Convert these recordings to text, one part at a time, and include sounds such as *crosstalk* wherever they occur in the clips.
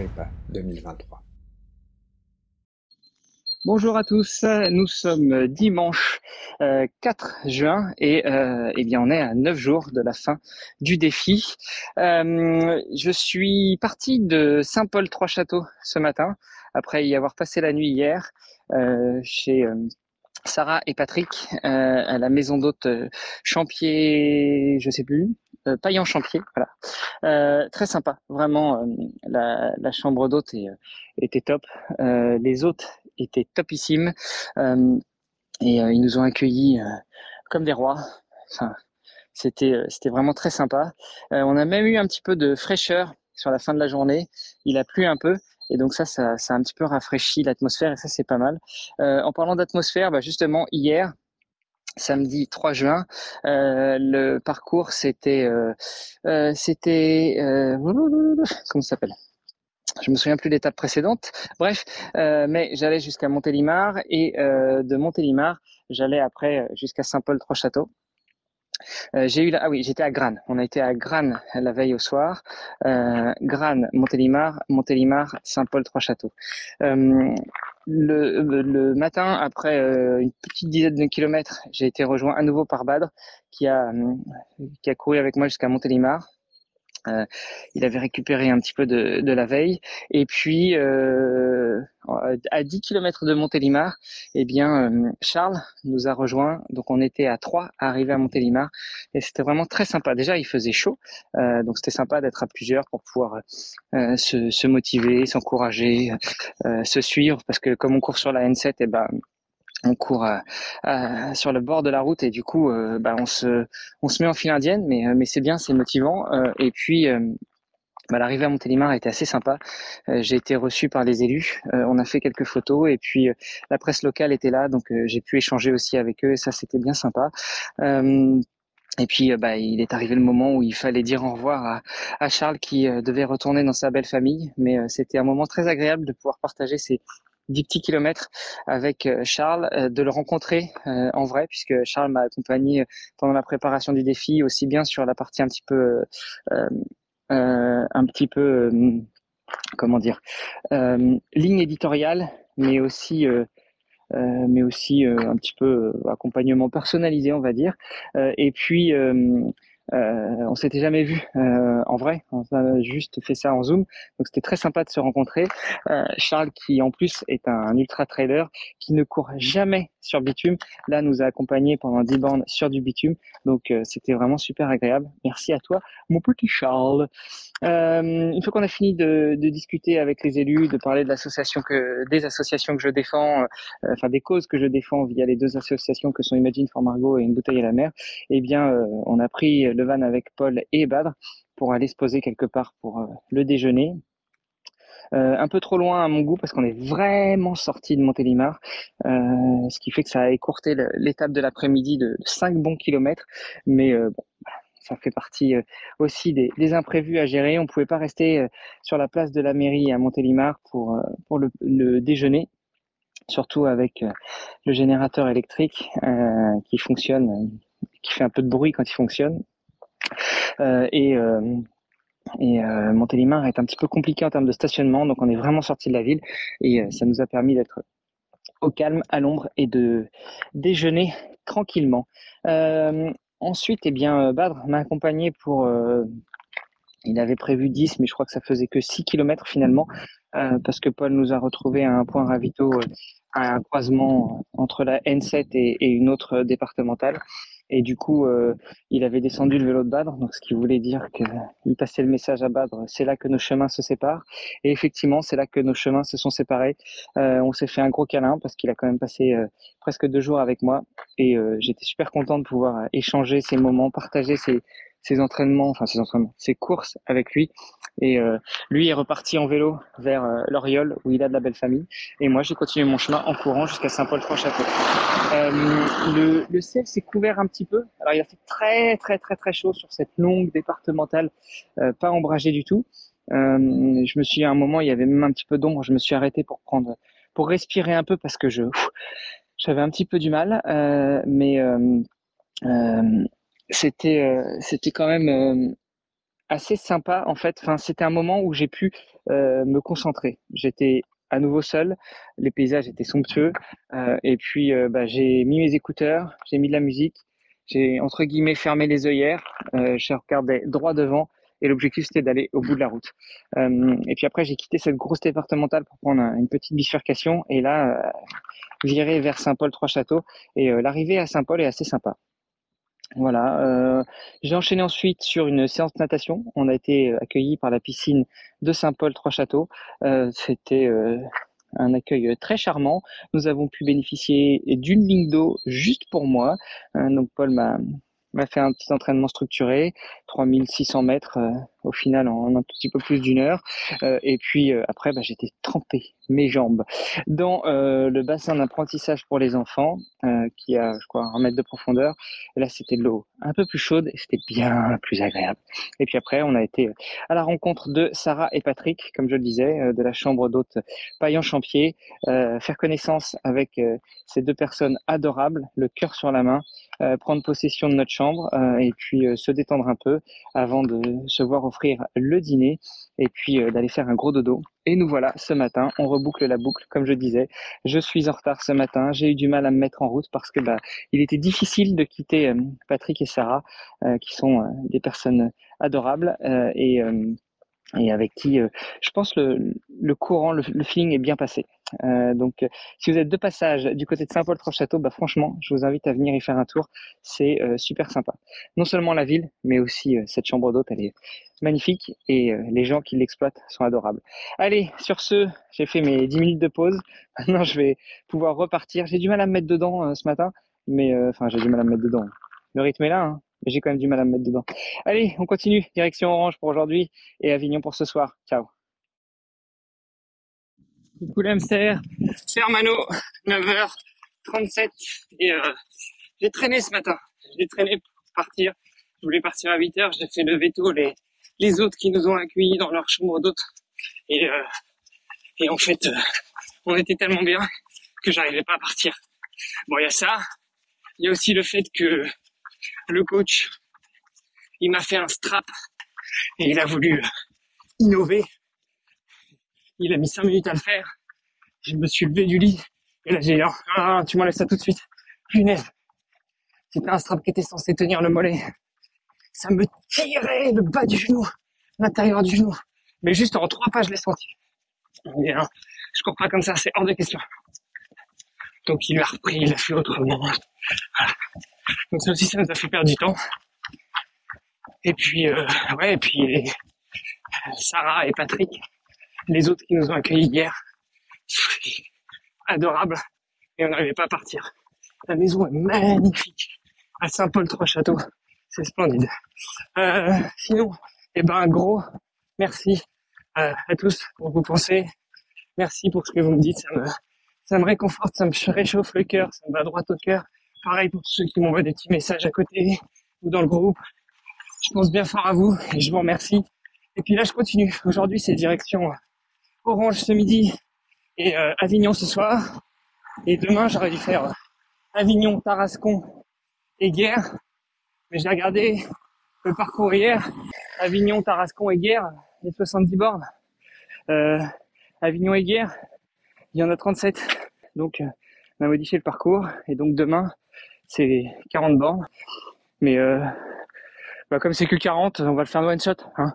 Agrippa 2023. Bonjour à tous, nous sommes dimanche 4 euh, juin et euh, eh bien on est à 9 jours de la fin du défi. Euh, je suis parti de Saint-Paul-Trois-Châteaux ce matin après y avoir passé la nuit hier chez Sarah et Patrick à la maison d'hôte Champier, je sais plus, euh, paillant champier, voilà. Euh, très sympa, vraiment. Euh, la, chambre d'hôte était top. les hôtes étaient topissimes et ils nous ont accueillis comme des rois. Enfin, c'était c'était vraiment très sympa. on a même eu un petit peu de fraîcheur sur la fin de la journée. Il a plu un peu. Et donc ça, ça, ça a un petit peu rafraîchi l'atmosphère et ça, c'est pas mal. en parlant d'atmosphère, bah justement, hier, samedi 3 juin. Euh, le parcours, c'était, euh, euh, c'était, comment ça s'appelle? Je me souviens plus de l'étape précédente. Bref, mais j'allais jusqu'à Montélimar et de Montélimar, j'allais après jusqu'à Saint-Paul-Trois-Châteaux. j'ai eu ah oui, j'étais à Grane. On a été à Grane la veille au soir. Euh, Montélimar, Montélimar, Saint-Paul-Trois-Châteaux le, le, matin, après euh, une petite dizaine de kilomètres, j'ai été rejoint à nouveau par Badr, qui a, qui a couru avec moi jusqu'à Montélimar. Euh, il avait récupéré un petit peu de, de la veille. Et puis, euh, à 10 km de Montélimar, eh bien, euh, Charles nous a rejoint. Donc, on était à 3 à arriver à Montélimar. Et c'était vraiment très sympa. Déjà, il faisait chaud. Euh, donc, c'était sympa d'être à plusieurs pour pouvoir euh, se, se, motiver, s'encourager, se suivre. Parce que comme on court sur la N7, eh ben, on court sur le bord de la route et du coup euh, bah, on se on se met en file indienne mais euh, mais c'est bien c'est motivant euh, et puis bah, l'arrivée à Montélimar a été assez sympa. j'ai été reçu par les élus. on a fait quelques photos et puis la presse locale était là, donc j'ai pu échanger aussi avec eux et ça c'était bien sympa. et puis, bah, il est arrivé le moment où il fallait dire au revoir à, à Charles qui devait retourner dans sa belle famille. Mais c'était un moment très agréable de pouvoir partager ces, 10 petits kilomètres avec euh, Charles, euh, de le rencontrer euh, en vrai, puisque Charles m'a accompagné pendant la préparation du défi, aussi bien sur la partie un petit peu, un petit peu, comment dire, ligne éditoriale, mais aussi mais aussi un petit peu accompagnement personnalisé, on va dire. et puis, euh, on s'était jamais vu euh, en vrai, on a juste fait ça en Zoom, donc c'était très sympa de se rencontrer. Euh, Charles, qui en plus est un ultra trader, qui ne court jamais sur bitume, là nous a accompagnés pendant 10 bandes sur du bitume, donc c'était vraiment super agréable. Merci à toi, mon petit Charles. une fois qu'on a fini de, de, discuter avec les élus, de parler de l'association que des associations que je défends, enfin des causes que je défends via les deux associations que sont Imagine for Margot et Une bouteille à la mer, eh bien on a pris le van avec Paul et Badr pour aller se poser quelque part pour euh, le déjeuner. Euh, un peu trop loin à mon goût parce qu'on est vraiment sorti de Montélimar, euh, ce qui fait que ça a écourté l'étape de l'après-midi de 5 bons kilomètres, mais bon, ça fait partie aussi des, imprévus à gérer. On ne pouvait pas rester sur la place de la mairie à Montélimar pour, le, déjeuner, surtout avec le générateur électrique qui fonctionne, qui fait un peu de bruit quand il fonctionne. Euh, euh, et euh, Montélimar est un petit peu compliqué en termes de stationnement, donc on est vraiment sorti de la ville et ça nous a permis d'être au calme, à l'ombre et de déjeuner tranquillement. ensuite, eh bien, Badr m'a accompagné pour. il avait prévu 10, mais je crois que ça faisait que 6 km finalement, parce que Paul nous a retrouvé à un point ravito, à un croisement entre la N7 et, et une autre départementale. Et du coup, euh, il avait descendu le vélo de Badre, donc ce qui voulait dire qu'il passait le message à Badre, c'est là que nos chemins se séparent. Et effectivement, c'est là que nos chemins se sont séparés. Euh, on s'est fait un gros câlin parce qu'il a quand même passé euh, presque deux jours avec moi. Et j'étais super content de pouvoir échanger ces moments, partager ces, ses entraînements, enfin ses entraînements, ses courses avec lui. Et euh, lui est reparti en vélo vers euh, l'Oriole où il a de la belle famille. Et moi, j'ai continué mon chemin en courant jusqu'à Saint-Paul-Trois-Châteaux. Euh, le, le ciel s'est couvert un petit peu. Alors, il a fait très, très, très, très chaud sur cette longue départementale, euh, pas ombragée du tout. Euh, je me suis à un moment, il y avait même un petit peu d'ombre. Je me suis arrêté pour prendre, pour respirer un peu parce que je, j'avais un petit peu du mal. mais c'était, c'était quand même assez sympa en fait. Enfin, c'était un moment où j'ai pu euh, me concentrer. J'étais à nouveau seul, les paysages étaient somptueux, euh, et puis euh, bah, j'ai mis mes écouteurs, j'ai mis de la musique, j'ai entre guillemets fermé les œillères, euh, je regardais droit devant, et l'objectif c'était d'aller au bout de la route. Euh, et puis après j'ai quitté cette grosse départementale pour prendre une petite bifurcation, et là virer vers Saint-Paul-Trois-Châteaux, et l'arrivée à Saint-Paul est assez sympa. Voilà. Euh, j'ai enchaîné ensuite sur une séance de natation. On a été accueillis par la piscine de Saint-Paul-Trois-Châteaux. Euh, C'était euh, un accueil très charmant. Nous avons pu bénéficier d'une ligne d'eau juste pour moi. Euh, donc Paul m'a fait un petit entraînement structuré, 3600 mètres euh, au final en un tout petit peu plus d'une heure. Euh, et puis euh, après, bah, j'étais trempé, mes jambes, dans le bassin d'apprentissage pour les enfants, qui a, je crois, un mètre de profondeur. Là, c'était de l'eau un peu plus chaude et c'était bien plus agréable. Et puis après, on a été à la rencontre de Sarah et Patrick, comme je le disais, de la chambre d'hôte Payan-Champier, faire connaissance avec ces deux personnes adorables, le cœur sur la main, prendre possession de notre chambre et puis se détendre un avant de se voir offrir le dîner et puis euh, d'aller faire un gros dodo. Et nous voilà ce matin, on reboucle la boucle, comme je disais. Je suis en retard ce matin, j'ai eu du mal à me mettre en route parce que bah, il était difficile de quitter euh, Patrick et Sarah, euh, qui sont des personnes adorables et et avec qui je pense le, le courant, le, le feeling est bien passé. Euh, donc, si vous êtes de passage du côté de Saint-Paul-Trois-Châteaux, bah, franchement, je vous invite à venir y faire un tour. C'est euh, super sympa. Non seulement la ville, mais aussi euh, cette chambre d'hôte, elle est magnifique et les gens qui l'exploitent sont adorables. Allez, sur ce, j'ai fait mes 10 minutes de pause. *laughs* Maintenant, je vais pouvoir repartir. J'ai du mal à me mettre dedans ce matin, mais enfin, j'ai du mal à me mettre dedans. Le rythme est là, hein, mais j'ai quand même du mal à me mettre dedans. Allez, on continue. Direction Orange pour aujourd'hui et Avignon pour ce soir. Ciao. Coucou l'hamster, Fermano, 9h37 et euh, j'ai traîné ce matin. J'ai traîné pour partir. Je voulais partir à 8h, j'ai fait le veto les les autres qui nous ont accueillis dans leur chambre d'hôte et euh, et en fait euh, on était tellement bien que j'arrivais pas à partir. Bon, il y a ça, il y a aussi le fait que le coach il m'a fait un strap et il a voulu innover il a mis 5 minutes à le faire. Je me suis levé du lit. Et là, j'ai dit, ah, tu m'enlèves ça tout de suite. Punaise. C'était un strap qui était censé tenir le mollet. Ça me tirait le bas du genou, l'intérieur du genou. Mais juste en trois pas, je l'ai senti. Et, hein, je cours pas comme ça, c'est hors de question. Donc il l'a repris, il l'a fait autrement. Voilà. Donc ça aussi, ça nous a fait perdre du temps. Et puis, euh, ouais, et puis Sarah et Patrick, les autres qui nous ont accueillis hier, adorables, et on n'arrivait pas à partir. La maison est magnifique, à Saint-Paul-Trois-Châteaux, c'est splendide. Euh, sinon, eh ben, gros, merci à, à tous pour vos pensées, merci pour ce que vous me dites, ça me, ça me réconforte, ça me réchauffe le cœur, ça me va droit au cœur. Pareil pour ceux qui m'envoient des petits messages à côté ou dans le groupe. Je pense bien fort à vous et je vous remercie. Et puis là, je continue. Aujourd'hui, c'est direction Orange ce midi et euh, Avignon ce soir. Et demain, j'aurais dû faire Avignon, Tarascon et Guerre. Mais j'ai regardé le parcours hier. Avignon, Tarascon et Guerre, les 70 bornes. Euh, Avignon et Guerre, il y en a 37. Donc, euh, on a modifié le parcours. Et donc, demain, c'est 40 bornes. Mais euh, bah, comme c'est que 40, on va le faire en one shot. Hein.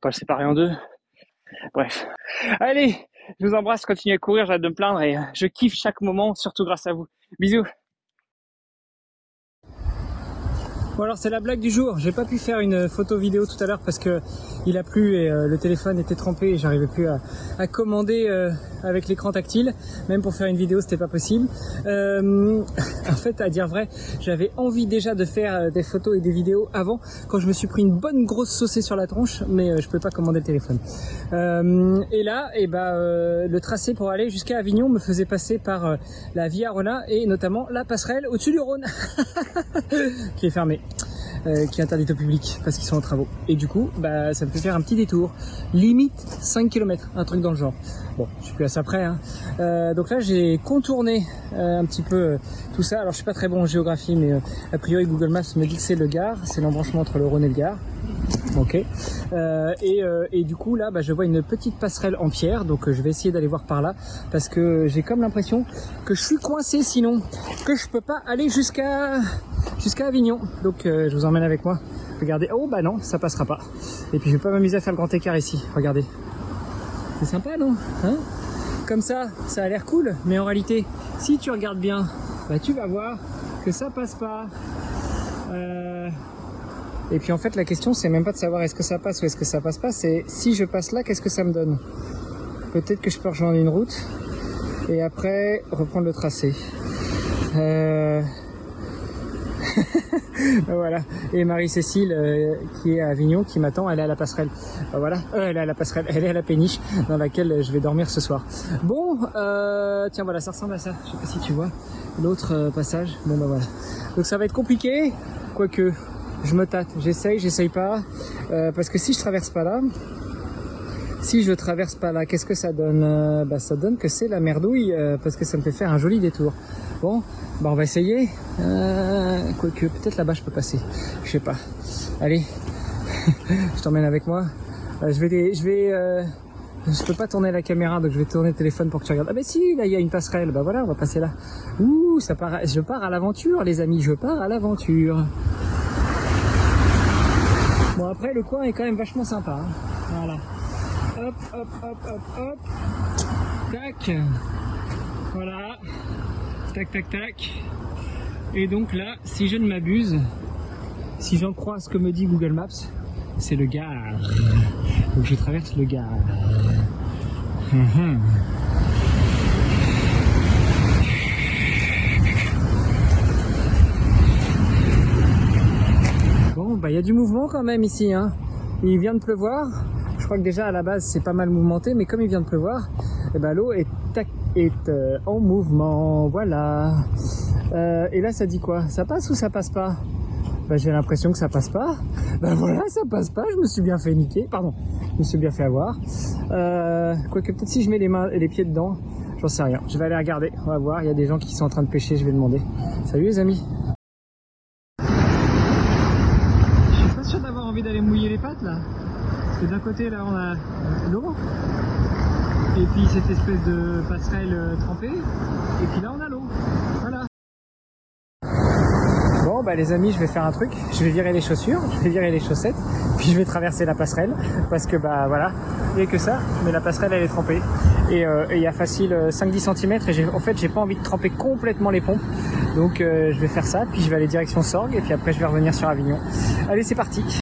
Pas le séparer en deux. Bref. Allez, je vous embrasse, continuez à courir, j'arrête de me plaindre et je kiffe chaque moment, surtout grâce à vous. Bisous. Bon alors c'est la blague du jour. J'ai pas pu faire une photo vidéo tout à l'heure parce que il a plu et le téléphone était trempé et j'arrivais plus à, commander avec l'écran tactile. Même pour faire une vidéo, c'était pas possible. *laughs* en fait, à dire vrai, j'avais envie déjà de faire des photos et des vidéos avant, quand je me suis pris une bonne grosse saucée sur la tronche, mais je peux pas commander le téléphone. et là, et eh ben, le tracé pour aller jusqu'à Avignon me faisait passer par la Via Rona et notamment la passerelle au-dessus du Rhône, *laughs* qui est fermée. Euh, qui est interdite au public parce qu'ils sont en travaux. Et du coup, bah, ça me fait faire un petit détour, limite 5 km, un truc dans le genre. Bon, je suis plus à ça près. Hein. Euh, donc là, j'ai contourné euh, un petit peu euh, tout ça. Alors, je suis pas très bon en géographie, mais euh, a priori, Google Maps me dit que c'est le Gard, c'est l'embranchement entre le Rhône et le Gard. Ok. Euh, et, euh, et, du coup là, bah, je vois une petite passerelle en pierre, donc euh, je vais essayer d'aller voir par là parce que j'ai comme l'impression que je suis coincé sinon, que je peux pas aller jusqu'à jusqu'à Avignon. Donc je vous emmène avec moi. Regardez. Oh bah non, ça passera pas. Et puis je vais pas m'amuser à faire le grand écart ici. Regardez. C'est sympa non? Hein? Comme ça, ça a l'air cool, mais en réalité, si tu regardes bien, bah tu vas voir que ça passe pas. Et puis en fait, la question, c'est même pas de savoir est-ce que ça passe ou est-ce que ça passe pas, c'est si je passe là, qu'est-ce que ça me donne? Peut-être que je peux rejoindre une route et après reprendre le tracé. Euh... *laughs* voilà. Et Marie-Cécile, euh, qui est à Avignon, qui m'attend, elle est à la passerelle. Euh, voilà, elle est à la passerelle, elle est à la péniche dans laquelle je vais dormir ce soir. Bon, tiens, voilà, ça ressemble à ça. Je sais pas si tu vois l'autre passage. Bon, bah voilà. Donc ça va être compliqué, quoique je me tâte, j'essaye, j'essaye pas, euh, parce que si je traverse pas là, si je traverse pas là, qu'est-ce que ça donne euh, Bah ça donne que c'est la merdouille, euh, parce que ça me fait faire un joli détour. Bon, bah on va essayer. Quoique peut-être là-bas je peux passer, je sais pas. Allez, *laughs* je t'emmène avec moi. je vais, je vais. Je peux pas tourner la caméra, donc je vais tourner le téléphone pour que tu regardes. Ah bah si, là il y a une passerelle. Bah voilà, on va passer là. Ouh, ça part. Je pars à l'aventure, les amis. Je pars à l'aventure. Après le coin est quand même vachement sympa. Hein. Voilà. Hop, hop, hop, hop, hop. Tac. Voilà. Tac, tac, tac. Et donc là, si je ne m'abuse, si j'en crois ce que me dit Google Maps, c'est le Gard. Donc je traverse le Gard. Hum, bah il y a du mouvement quand même ici. Hein. Il vient de pleuvoir. Je crois que déjà à la base c'est pas mal mouvementé, mais comme il vient de pleuvoir, eh ben, l'eau est, est euh, en mouvement. Voilà. Euh, et là ça dit quoi? Ça passe ou ça passe pas? Bah, J'ai l'impression que ça passe pas. Ben voilà, ça passe pas. Je me suis bien fait niquer. Pardon, je me suis bien fait avoir. Euh, Quoique peut-être si je mets les mains et les pieds dedans, j'en sais rien. Je vais aller regarder. On va voir. Il y a des gens qui sont en train de pêcher. Je vais demander. Salut les amis. envie pattes là. Parce que d'un côté là on a l'eau. Et puis cette espèce de passerelle euh, trempée. Et puis là on a l'eau. Voilà. Bon bah les amis je vais faire un truc. Je vais virer les chaussures, je vais virer les chaussettes. *laughs* Puis je vais traverser la passerelle. Parce que bah voilà. Il n'y a que ça. Mais la passerelle elle est trempée. Et euh, il y a facile 5-10 euh, cm. Et en fait j'ai pas envie de tremper complètement les pompes. Donc je vais faire ça. Puis je vais aller direction Sorgue. Et puis après je vais revenir sur Avignon. Allez c'est parti